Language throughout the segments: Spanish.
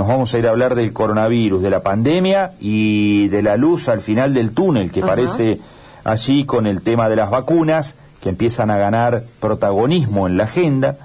nos vamos a ir a hablar del coronavirus, de la pandemia y de la luz al final del túnel que parece allí con el tema de las vacunas que empiezan a ganar protagonismo en la agenda,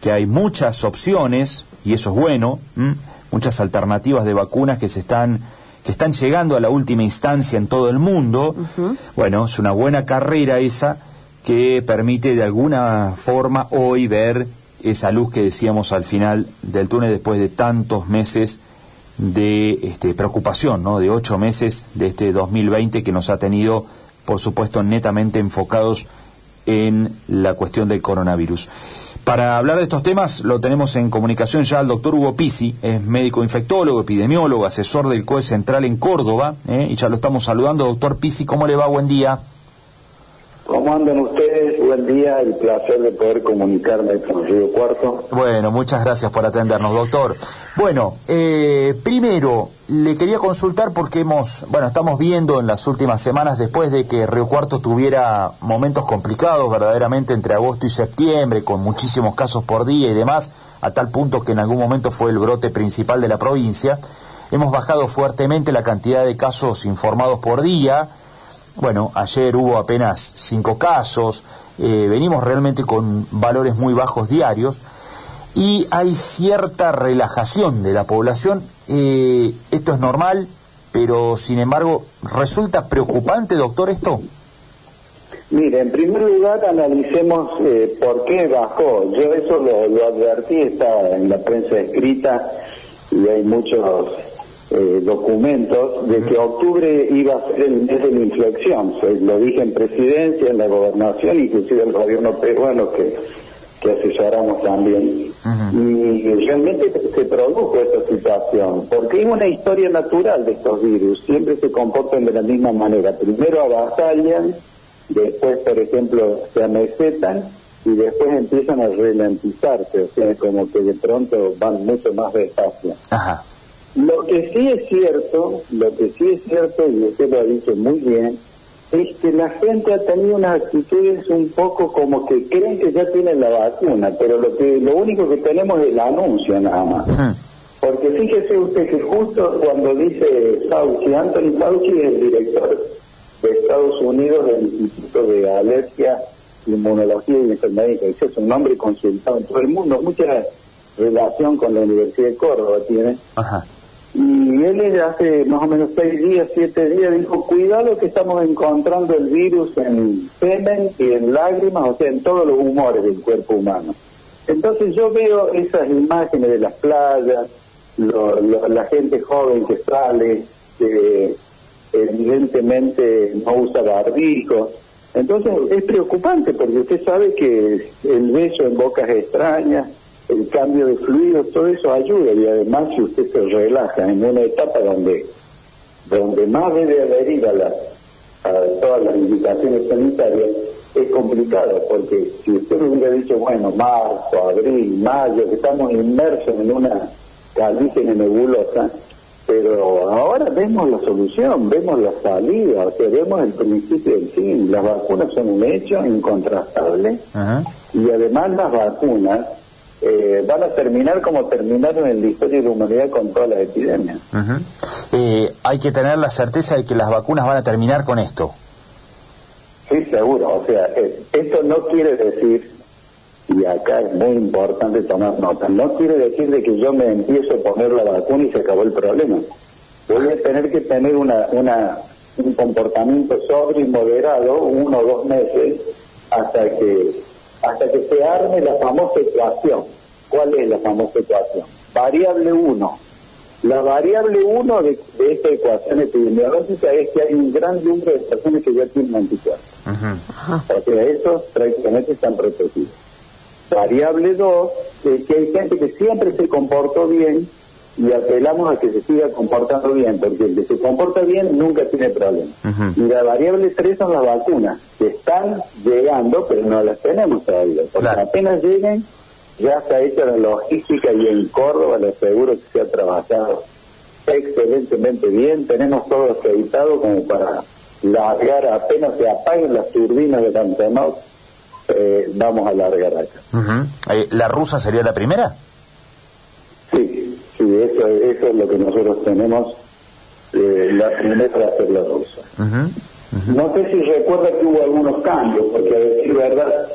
que hay muchas opciones y eso es bueno, muchas alternativas de vacunas que se están que están llegando a la última instancia en todo el mundo. Bueno, es una buena carrera esa que permite de alguna forma hoy ver esa luz que decíamos al final del túnel después de tantos meses de este, preocupación, ¿no? de ocho meses de este 2020 que nos ha tenido, por supuesto, netamente enfocados en la cuestión del coronavirus. Para hablar de estos temas lo tenemos en comunicación ya al doctor Hugo Pisi, es médico infectólogo, epidemiólogo, asesor del COE Central en Córdoba, ¿eh? y ya lo estamos saludando. Doctor Pisi, ¿cómo le va? Buen día. ¿Cómo andan ustedes? Buen día, el placer de poder comunicarme con Río Cuarto. Bueno, muchas gracias por atendernos, doctor. Bueno, eh, primero, le quería consultar porque hemos, bueno, estamos viendo en las últimas semanas, después de que Río Cuarto tuviera momentos complicados verdaderamente entre agosto y septiembre, con muchísimos casos por día y demás, a tal punto que en algún momento fue el brote principal de la provincia, hemos bajado fuertemente la cantidad de casos informados por día, bueno, ayer hubo apenas cinco casos, eh, venimos realmente con valores muy bajos diarios y hay cierta relajación de la población. Eh, esto es normal, pero sin embargo, ¿resulta preocupante, doctor, esto? Mire, en primer lugar analicemos eh, por qué bajó. Yo eso lo, lo advertí, está en la prensa escrita y hay muchos eh, documentos de que octubre iba a ser el mes de la inflexión. lo dije en presidencia, en la gobernación, inclusive el gobierno peruano que, que asesoramos también. Y realmente se produjo esta situación, porque es una historia natural de estos virus, siempre se comportan de la misma manera. Primero avasallan, después, por ejemplo, se amesetan y después empiezan a ralentizarse, o sea, como que de pronto van mucho más despacio. Ajá. Lo que sí es cierto, lo que sí es cierto, y usted lo ha dicho muy bien, es que la gente ha tenido unas actitudes un poco como que creen que ya tienen la vacuna, pero lo que lo único que tenemos es el anuncio nada más. Porque fíjese usted que justo cuando dice Fauci, Anthony Fauci es el director de Estados Unidos del Instituto de Alergia, Inmunología y Enfermedades es un nombre consultado en todo el mundo, mucha relación con la Universidad de Córdoba tiene. Ajá. Y él hace más o menos seis días, siete días, dijo, cuidado que estamos encontrando el virus en semen y en lágrimas, o sea, en todos los humores del cuerpo humano. Entonces yo veo esas imágenes de las playas, la gente joven que sale, que evidentemente no usa barbijo. Entonces es preocupante porque usted sabe que el beso en bocas extrañas, el cambio de fluidos, todo eso ayuda y además si usted se relaja en una etapa donde donde más debe adherir a, la, a todas las indicaciones sanitarias, es complicado, porque si usted hubiera dicho, bueno, marzo, abril, mayo, que estamos inmersos en una calígena nebulosa, pero ahora vemos la solución, vemos la salida, o sea, vemos el principio del fin. Las vacunas son un hecho incontrastable y además las vacunas eh, van a terminar como terminaron en la historia de la humanidad con todas las epidemias. Eh, hay que tener la certeza de que las vacunas van a terminar con esto. Sí, seguro. O sea, eh, esto no quiere decir, y acá es muy importante tomar nota, no quiere decir de que yo me empiezo a poner la vacuna y se acabó el problema. Voy a tener que tener una, una, un comportamiento sobre y moderado, uno o dos meses, hasta que hasta que se arme la famosa ecuación. ¿Cuál es la famosa ecuación? Variable 1. La variable 1 de, esta ecuación epidemiológica es que hay un gran número de personas que ya tienen anticuerpos. O sea, esos prácticamente están protegidos. Variable 2 es que hay gente que siempre se comportó bien y apelamos a que se siga comportando bien, porque el que se comporta bien nunca tiene problemas. Y la variable 3 son las vacunas, que están llegando, pero no las tenemos todavía. Porque apenas lleguen, ya se ha hecho la logística y en Córdoba les aseguro que se ha trabajado excelentemente bien. Tenemos todo acreditado como para largar, apenas se apaguen las turbinas de Cantanot, eh, vamos a largar acá. ¿La rusa sería la primera? Eso, eso es lo que nosotros tenemos, eh, la primera hacer la rusa. No sé si recuerda que hubo algunos cambios, porque a decir verdad,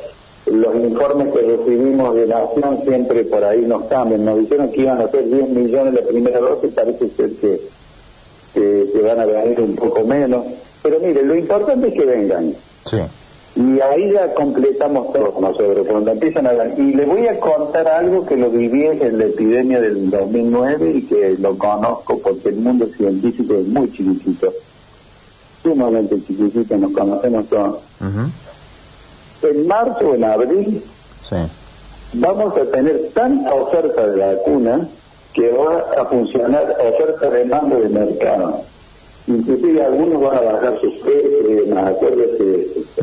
los informes que recibimos de Nación siempre por ahí nos cambian. Nos dijeron que iban a ser 10 millones la primera dosis, parece ser que, que, van a venir un poco menos. Pero mire, lo importante es que vengan. Sí. Y ahí ya completamos todo nosotros, cuando empiezan a Y les voy a contar algo que lo viví en la epidemia del 2009 y que lo conozco porque el mundo científico es muy chiquitito sumamente chiquitito, nos conocemos todos. En marzo o en abril vamos a tener tanta oferta de vacuna que va a funcionar oferta de mando de mercado. Inclusive algunos van a bajar sus precios, acuérdense de eso.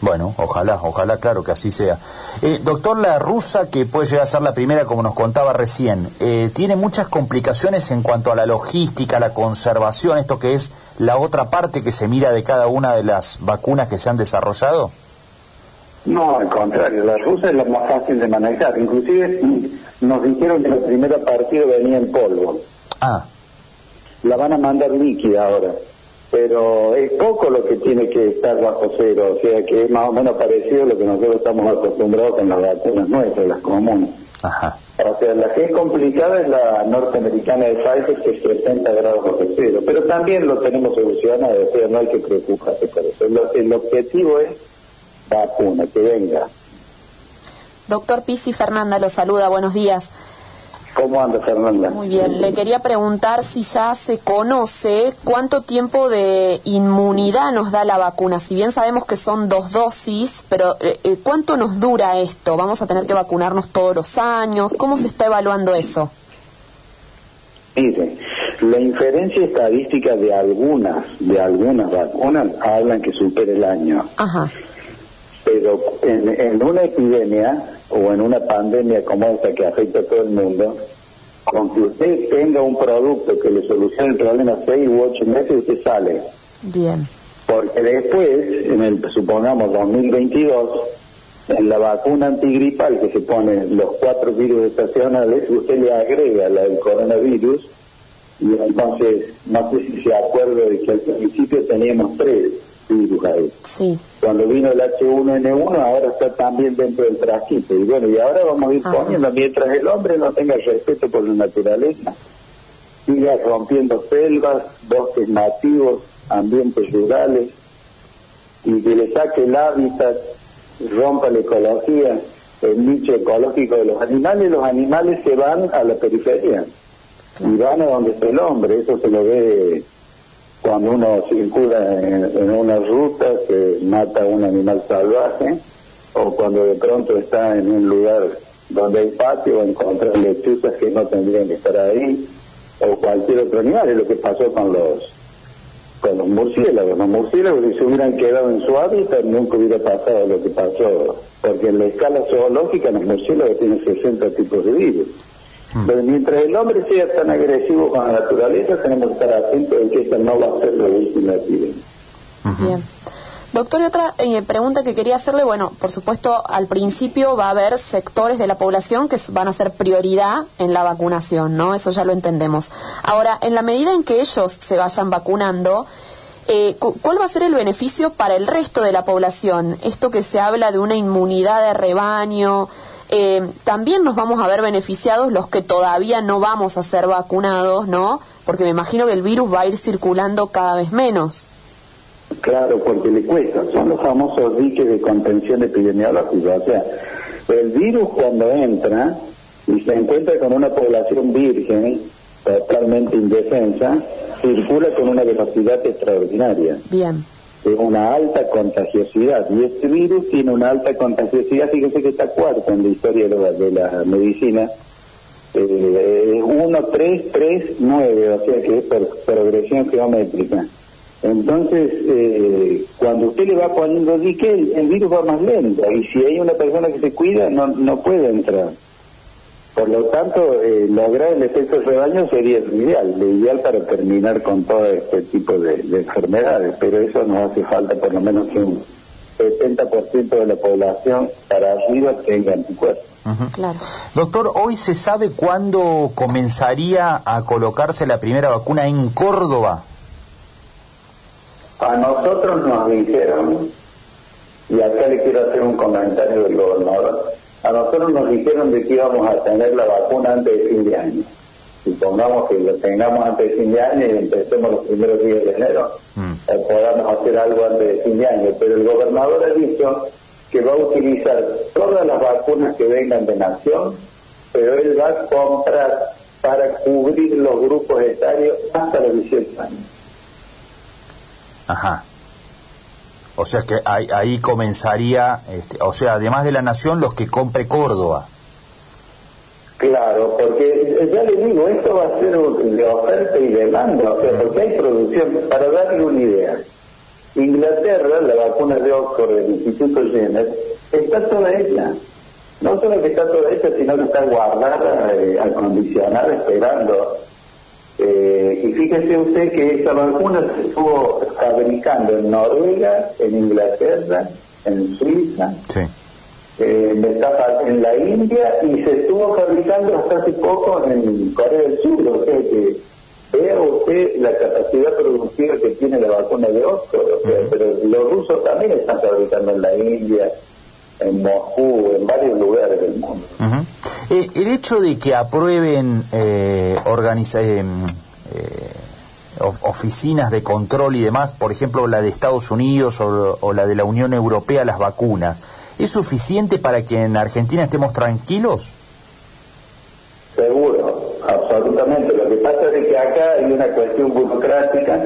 Bueno, ojalá, ojalá, claro que así sea. Eh, doctor, la rusa, que puede llegar a ser la primera, como nos contaba recién, eh, ¿tiene muchas complicaciones en cuanto a la logística, la conservación, esto que es la otra parte que se mira de cada una de las vacunas que se han desarrollado? No, al contrario, la rusa es la más fácil de manejar. Inclusive nos dijeron que la primera partida venía en polvo. Ah. La van a mandar líquida ahora pero es poco lo que tiene que estar bajo cero, o sea que es más o menos parecido a lo que nosotros estamos acostumbrados con las vacunas nuestras, las comunes. O sea, la que es complicada es la norteamericana de Pfizer, que es 60 grados bajo cero, pero también lo tenemos solucionado, o sea, no hay que preocuparse por eso. el objetivo es vacuna, que venga. Doctor Pisi Fernanda lo saluda, buenos días. ¿Cómo anda, Fernanda? Muy bien, le quería preguntar si ya se conoce cuánto tiempo de inmunidad nos da la vacuna. Si bien sabemos que son dos dosis, pero eh, eh, ¿cuánto nos dura esto? ¿Vamos a tener que vacunarnos todos los años? ¿Cómo se está evaluando eso? Mire, la inferencia estadística de algunas, de algunas vacunas hablan que supera el año. Ajá. Pero en, en una epidemia o en una pandemia como esta que afecta a todo el mundo, con que usted tenga un producto que le solucione el problema seis u ocho meses, usted sale. Bien. Porque después, en el, supongamos, 2022, en la vacuna antigripal que se pone los cuatro virus estacionales, usted le agrega la del coronavirus, y entonces, no sé si se acuerda de que al principio teníamos tres virus ahí. Sí. Cuando vino el H1N1 ahora está también dentro del trajito. Y bueno y ahora vamos a ir poniendo mientras el hombre no tenga respeto por la naturaleza siga rompiendo selvas bosques nativos ambientes rurales y que le saque el hábitat rompa la ecología el nicho ecológico de los animales los animales se van a la periferia. Y van a donde está el hombre eso se lo ve cuando uno circula en, una ruta se mata a un animal salvaje o cuando de pronto está en un lugar donde hay patio encuentra lechuzas que no tendrían que estar ahí o cualquier otro animal. Es lo que pasó con los con los murciélagos. Los murciélagos si se hubieran quedado en su hábitat nunca hubiera pasado lo que pasó porque en la escala zoológica los murciélagos tienen 60 tipos de virus pero mientras el hombre sea tan agresivo con la naturaleza, tenemos que estar atentos de que esta no va a ser la última epidemia. Bien. Doctor, y otra eh, pregunta que quería hacerle, bueno, por supuesto, al principio va a haber sectores de la población que van a ser prioridad en la vacunación, ¿no? Eso ya lo entendemos. Ahora, en la medida en que ellos se vayan vacunando, eh, ¿cuál va a ser el beneficio para el resto de la población? Esto que se habla de una inmunidad de rebaño, eh, también nos vamos a ver beneficiados los que todavía no vamos a ser vacunados, ¿no? Porque me imagino que el virus va a ir circulando cada vez menos. Claro, porque le cuesta. Son los famosos diques de contención epidemiológica. O sea, el virus cuando entra y se encuentra con una población virgen, totalmente indefensa, circula con una velocidad extraordinaria. Bien una alta contagiosidad y este virus tiene una alta contagiosidad, fíjese que está cuarto en la historia de la, medicina, eh, 1, 3, 3, 9, o sea que es por progresión geométrica. Entonces, eh, cuando usted le va poniendo dique, el, virus va más lento y si hay una persona que se cuida, no, no puede entrar. Por lo tanto, eh, lograr el efecto rebaño sería lo ideal, lo ideal para terminar con todo este tipo de, enfermedades, pero eso nos hace falta por lo menos que un 70% de la población para arriba tenga anticuerpos. Claro. Doctor, ¿hoy se sabe cuándo comenzaría a colocarse la primera vacuna en Córdoba? A nosotros nos dijeron, y acá le quiero hacer un comentario del gobernador, a nosotros nos dijeron de que íbamos a tener la vacuna antes de fin de año. Supongamos que lo tengamos antes de fin de año y empecemos los primeros días de enero, Mm. o podamos hacer algo antes de fin de año. Pero el gobernador ha dicho que va a utilizar todas las vacunas que vengan de Nación, pero él va a comprar para cubrir los grupos etarios hasta los 18 años. Ajá. O sea que ahí, ahí comenzaría, este, o sea, además de la nación, los que compre Córdoba. Claro, porque ya le digo, esto va a ser de oferta y demanda, o sea, porque hay producción. Para darle una idea, Inglaterra, la vacuna de Oxford del Instituto Jenner, está toda hecha. No solo que está toda hecha, sino que está guardada, eh, acondicionada, esperando. Eh, y fíjese usted que esa vacuna se estuvo fabricando en Noruega, en Inglaterra, en Suiza, Sí. eh, en la India y se estuvo fabricando hasta hace poco en Corea del Sur, o sea que vea usted la capacidad productiva que tiene la vacuna de Oxford, o sea, pero los rusos también están fabricando en la India, en Moscú, en varios lugares del mundo. Eh, el hecho de que aprueben eh, organiza- eh, eh, of- oficinas de control y demás, por ejemplo la de Estados Unidos o, o la de la Unión Europea, las vacunas, ¿es suficiente para que en Argentina estemos tranquilos? Seguro, absolutamente. Lo que pasa es que acá hay una cuestión burocrática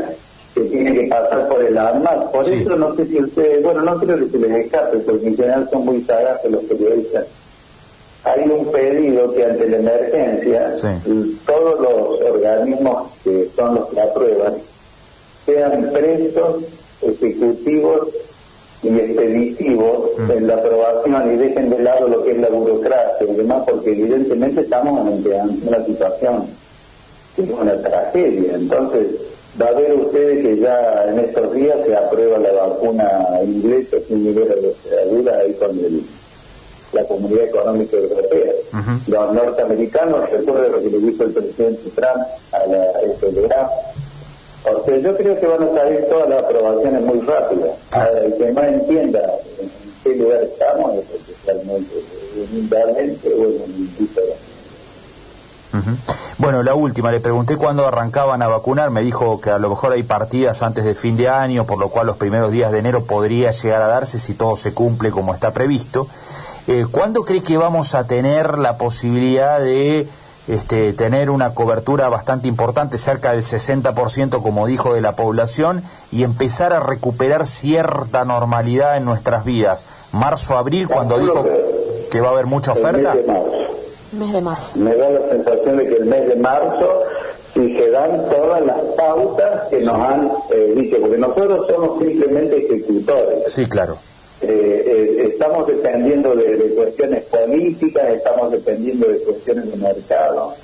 que tiene que pasar por el ANMAT. Por Sí. eso no sé si ustedes, bueno, no creo que se les escape, porque en general son muy sagaces los periodistas. Hay un pedido que ante la emergencia, Sí. todos los organismos que son los que aprueban sean prestos, ejecutivos y expeditivos en la aprobación y dejen de lado lo que es la burocracia y demás, porque evidentemente estamos ante una situación que es una tragedia. Entonces, va a ver ustedes que ya en estos días se aprueba la vacuna inglesa sin nivel de ahí con el- la Comunidad Económica Europea. Los norteamericanos, recuerda lo que le dijo el presidente Trump a la FDA, o sea, yo creo que van a salir todas las aprobaciones muy rápidas. Ahora, el que más entienda en qué lugar estamos es especialmente humildemente o en un. Bueno, la última, le pregunté cuándo arrancaban a vacunar, me dijo que a lo mejor hay partidas antes de fin de año, por lo cual los primeros días de enero podría llegar a darse si todo se cumple como está previsto. Eh, ¿Cuándo cree que vamos a tener la posibilidad de este, tener una cobertura bastante importante, cerca del 60% como dijo de la población, y empezar a recuperar cierta normalidad en nuestras vidas? Marzo, abril, cuando dijo que va a haber mucha El oferta. mes de marzo. Mes de marzo. Me da la sensación de que el mes de marzo, si se dan todas las pautas que nos han eh, dicho, porque nosotros somos simplemente ejecutores. Sí, claro. Eh, eh, estamos dependiendo de, cuestiones políticas, estamos dependiendo de cuestiones de mercado,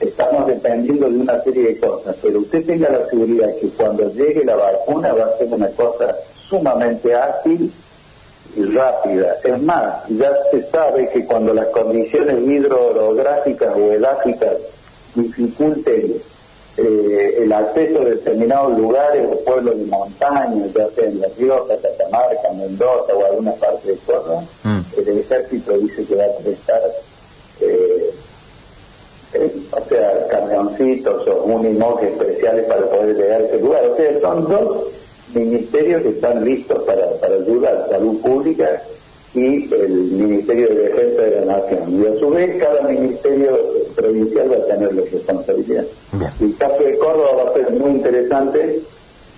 estamos dependiendo de una serie de cosas, pero usted tenga la seguridad que cuando llegue la vacuna va a ser una cosa sumamente ágil y rápida. Es más, ya se sabe que cuando las condiciones hidrográficas o edáficas dificulten eh, el acceso a determinados lugares o pueblos de montaña, ya sea en La Rioja, Catamarca, Mendoza o alguna parte de Córdoba, Mm. el ejército dice que va a prestar, eh, eh, o sea, camioncitos o unimogs especiales para poder llegar a ese lugar. O sea, son dos ministerios que están listos para, para ayudar, Salud Pública y el Ministerio de Defensa de la Nación. Y a su vez, cada ministerio provincial va a tener la responsabilidad. Bien. El caso de Córdoba va a ser muy interesante,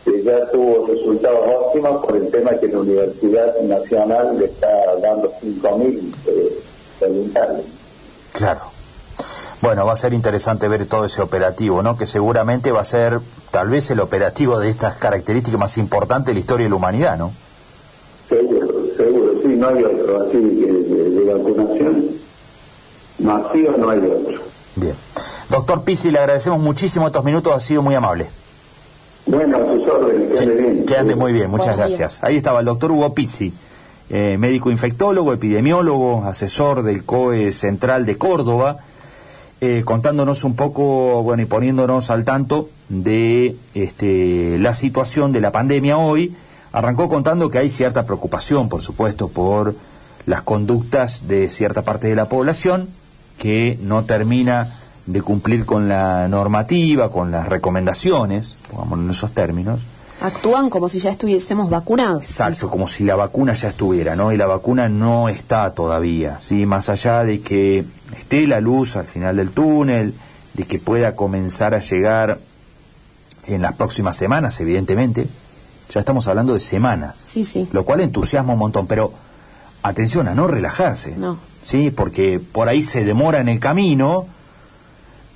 que ya tuvo resultados óptimos por el tema que la Universidad Nacional le está dando 5.000 eh, voluntarios. Claro. Bueno, va a ser interesante ver todo ese operativo, ¿no? Que seguramente va a ser tal vez el operativo de estas características más importantes de la historia de la humanidad, ¿no? Seguro, seguro, sí, no hay otro, así de, de vacunación masiva no hay otro. Bien. Doctor Pisi, le agradecemos muchísimo estos minutos, ha sido muy amable. Bueno, a sus órdenes, que ande bien. Que ande muy bien, muchas gracias. Ahí estaba el doctor Hugo Pizzi. eh, médico infectólogo, epidemiólogo, asesor del COE Central de Córdoba, eh, contándonos un poco, bueno, y poniéndonos al tanto de este, la situación de la pandemia hoy. Arrancó contando que hay cierta preocupación, por supuesto, por las conductas de cierta parte de la población que no termina de cumplir con la normativa, con las recomendaciones, pongamos en esos términos, Actúan como si ya estuviésemos vacunados. Exacto, como si la vacuna ya estuviera, ¿no? Y la vacuna no está todavía, ¿sí? Más allá de que esté la luz al final del túnel, de que pueda comenzar a llegar en las próximas semanas, evidentemente, ya estamos hablando de semanas. Sí, sí. Lo cual entusiasma un montón, pero atención a no relajarse. No. ¿Sí? Porque por ahí se demora en el camino,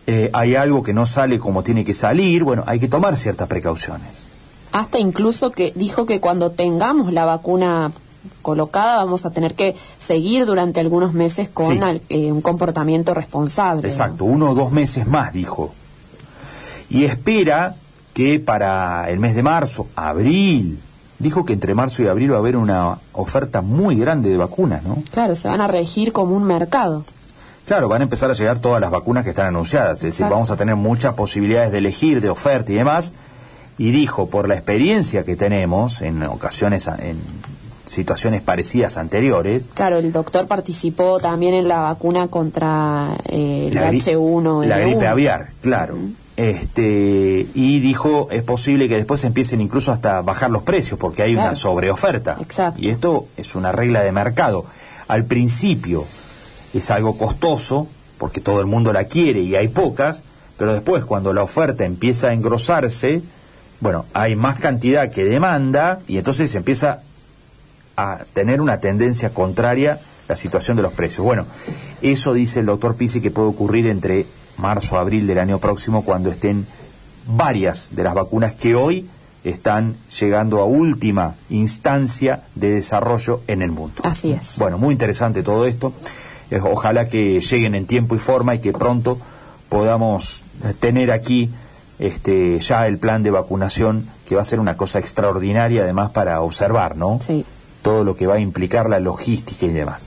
eh, hay algo que no sale como tiene que salir, bueno, hay que tomar ciertas precauciones hasta incluso que dijo que cuando tengamos la vacuna colocada vamos a tener que seguir durante algunos meses con eh, un comportamiento responsable. Exacto, uno o dos meses más, dijo. Y espera que para el mes de marzo, abril, dijo que entre marzo y abril va a haber una oferta muy grande de vacunas, ¿no? Claro, se van a regir como un mercado. Claro, van a empezar a llegar todas las vacunas que están anunciadas, es decir, vamos a tener muchas posibilidades de elegir, de oferta y demás, y dijo, por la experiencia que tenemos en ocasiones, en situaciones parecidas anteriores. Claro, el doctor participó también en la vacuna contra eh, el H1. La gripe aviar, claro. Este, y dijo, es posible que después empiecen incluso hasta bajar los precios porque hay una sobreoferta. Exacto. Y esto es una regla de mercado. Al principio es algo costoso porque todo el mundo la quiere y hay pocas, pero después cuando la oferta empieza a engrosarse, bueno, hay más cantidad que demanda y entonces se empieza a tener una tendencia contraria la situación de los precios. Bueno, eso dice el doctor Pisi que puede ocurrir entre marzo, abril del año próximo cuando estén varias de las vacunas que hoy están llegando a última instancia de desarrollo en el mundo. Así es. Bueno, muy interesante todo esto. Eh, ojalá que lleguen en tiempo y forma y que pronto podamos tener aquí este, ya el plan de vacunación, que va a ser una cosa extraordinaria además para observar, ¿no? Sí. Todo lo que va a implicar la logística y demás.